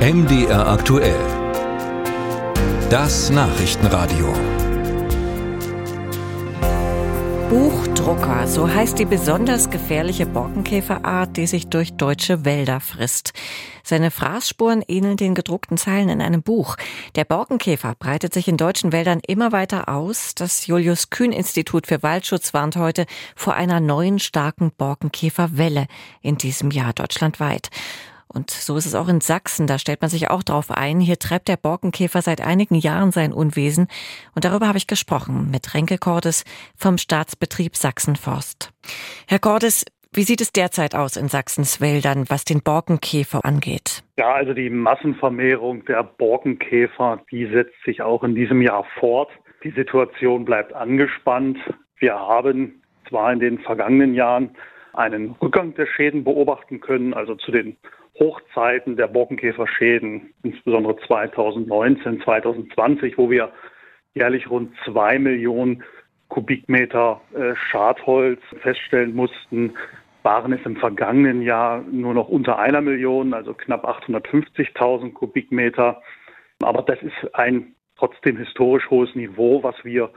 MDR aktuell. Das Nachrichtenradio. Buchdrucker, so heißt die besonders gefährliche Borkenkäferart, die sich durch deutsche Wälder frisst. Seine Fraßspuren ähneln den gedruckten Zeilen in einem Buch. Der Borkenkäfer breitet sich in deutschen Wäldern immer weiter aus. Das Julius Kühn Institut für Waldschutz warnt heute vor einer neuen starken Borkenkäferwelle in diesem Jahr deutschlandweit. Und so ist es auch in Sachsen. Da stellt man sich auch drauf ein. Hier treibt der Borkenkäfer seit einigen Jahren sein Unwesen. Und darüber habe ich gesprochen mit Renke Cordes vom Staatsbetrieb Sachsenforst. Herr Cordes, wie sieht es derzeit aus in Sachsens Wäldern, was den Borkenkäfer angeht? Ja, also die Massenvermehrung der Borkenkäfer, die setzt sich auch in diesem Jahr fort. Die Situation bleibt angespannt. Wir haben zwar in den vergangenen Jahren einen Rückgang der Schäden beobachten können, also zu den Hochzeiten der Borkenkäferschäden, insbesondere 2019, 2020, wo wir jährlich rund zwei Millionen Kubikmeter äh, Schadholz feststellen mussten, waren es im vergangenen Jahr nur noch unter einer Million, also knapp 850.000 Kubikmeter. Aber das ist ein trotzdem historisch hohes Niveau, was wir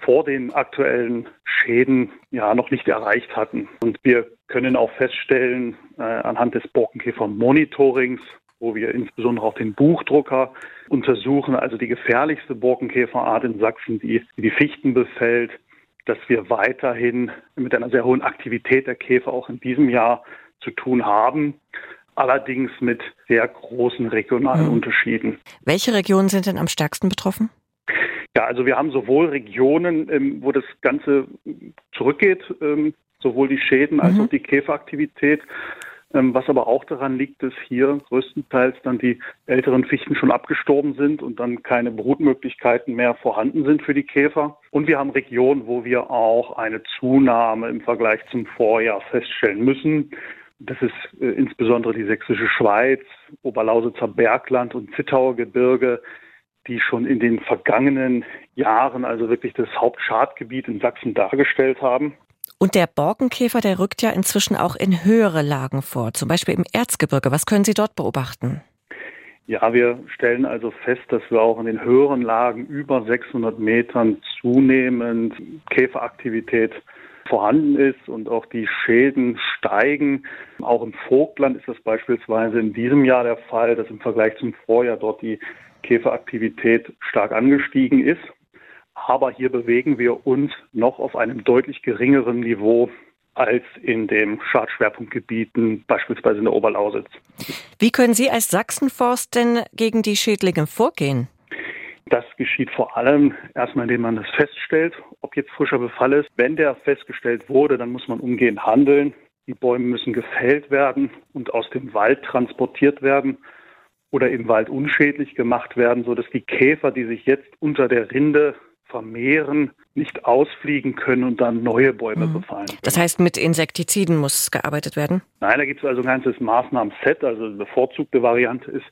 vor den aktuellen Schäden ja noch nicht erreicht hatten. Und wir können auch feststellen, äh, anhand des Borkenkäfer-Monitorings, wo wir insbesondere auch den Buchdrucker untersuchen, also die gefährlichste Borkenkäferart in Sachsen, die die Fichten befällt, dass wir weiterhin mit einer sehr hohen Aktivität der Käfer auch in diesem Jahr zu tun haben. Allerdings mit sehr großen regionalen mhm. Unterschieden. Welche Regionen sind denn am stärksten betroffen? Ja, also wir haben sowohl Regionen, ähm, wo das Ganze zurückgeht, ähm, sowohl die Schäden als mhm. auch die Käferaktivität. Ähm, was aber auch daran liegt, dass hier größtenteils dann die älteren Fichten schon abgestorben sind und dann keine Brutmöglichkeiten mehr vorhanden sind für die Käfer. Und wir haben Regionen, wo wir auch eine Zunahme im Vergleich zum Vorjahr feststellen müssen. Das ist äh, insbesondere die sächsische Schweiz, Oberlausitzer Bergland und Zittauer Gebirge, die schon in den vergangenen Jahren also wirklich das Hauptschadgebiet in Sachsen dargestellt haben. Und der Borkenkäfer, der rückt ja inzwischen auch in höhere Lagen vor, zum Beispiel im Erzgebirge. Was können Sie dort beobachten? Ja, wir stellen also fest, dass wir auch in den höheren Lagen über 600 Metern zunehmend Käferaktivität vorhanden ist und auch die Schäden steigen. Auch im Vogtland ist das beispielsweise in diesem Jahr der Fall, dass im Vergleich zum Vorjahr dort die Käferaktivität stark angestiegen ist. Aber hier bewegen wir uns noch auf einem deutlich geringeren Niveau als in den Schadschwerpunktgebieten, beispielsweise in der Oberlausitz. Wie können Sie als Sachsenforst denn gegen die Schädlinge vorgehen? Das geschieht vor allem erstmal, indem man das feststellt, ob jetzt frischer Befall ist. Wenn der festgestellt wurde, dann muss man umgehend handeln. Die Bäume müssen gefällt werden und aus dem Wald transportiert werden oder im Wald unschädlich gemacht werden, sodass die Käfer, die sich jetzt unter der Rinde vermehren, nicht ausfliegen können und dann neue Bäume mhm. befallen. Können. Das heißt, mit Insektiziden muss gearbeitet werden? Nein, da gibt es also ein ganzes Maßnahmen-Set. Also die bevorzugte Variante ist,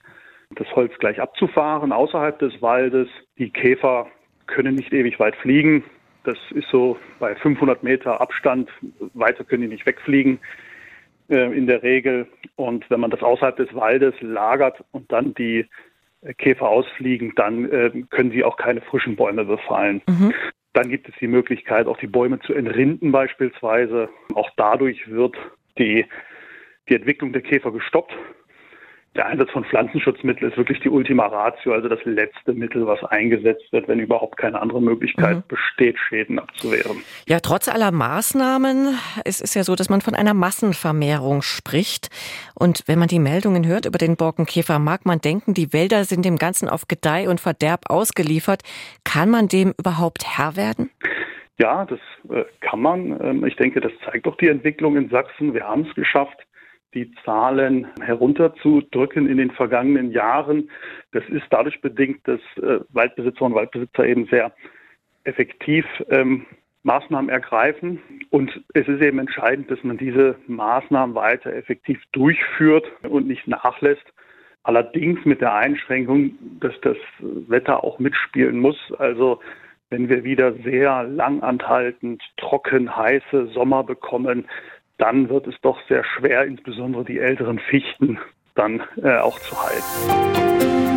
das Holz gleich abzufahren außerhalb des Waldes. Die Käfer können nicht ewig weit fliegen. Das ist so bei 500 Meter Abstand. Weiter können die nicht wegfliegen in der Regel. Und wenn man das außerhalb des Waldes lagert und dann die äh, Käfer ausfliegen, dann äh, können sie auch keine frischen Bäume befallen. Mhm. Dann gibt es die Möglichkeit, auch die Bäume zu entrinden beispielsweise. Auch dadurch wird die, die Entwicklung der Käfer gestoppt der Einsatz von Pflanzenschutzmitteln ist wirklich die Ultima Ratio, also das letzte Mittel, was eingesetzt wird, wenn überhaupt keine andere Möglichkeit mhm. besteht, Schäden abzuwehren. Ja, trotz aller Maßnahmen es ist ja so, dass man von einer Massenvermehrung spricht. Und wenn man die Meldungen hört über den Borkenkäfer, mag man denken, die Wälder sind dem Ganzen auf Gedeih und Verderb ausgeliefert. Kann man dem überhaupt Herr werden? Ja, das äh, kann man. Ähm, ich denke, das zeigt doch die Entwicklung in Sachsen. Wir haben es geschafft, die Zahlen herunterzudrücken in den vergangenen Jahren. Das ist dadurch bedingt, dass äh, Waldbesitzer und Waldbesitzer eben sehr effektiv ähm, Maßnahmen ergreifen. Und es ist eben entscheidend, dass man diese Maßnahmen weiter effektiv durchführt und nicht nachlässt. Allerdings mit der Einschränkung, dass das Wetter auch mitspielen muss. Also wenn wir wieder sehr langanhaltend trocken heiße Sommer bekommen, dann wird es doch sehr schwer, insbesondere die älteren Fichten dann äh, auch zu halten.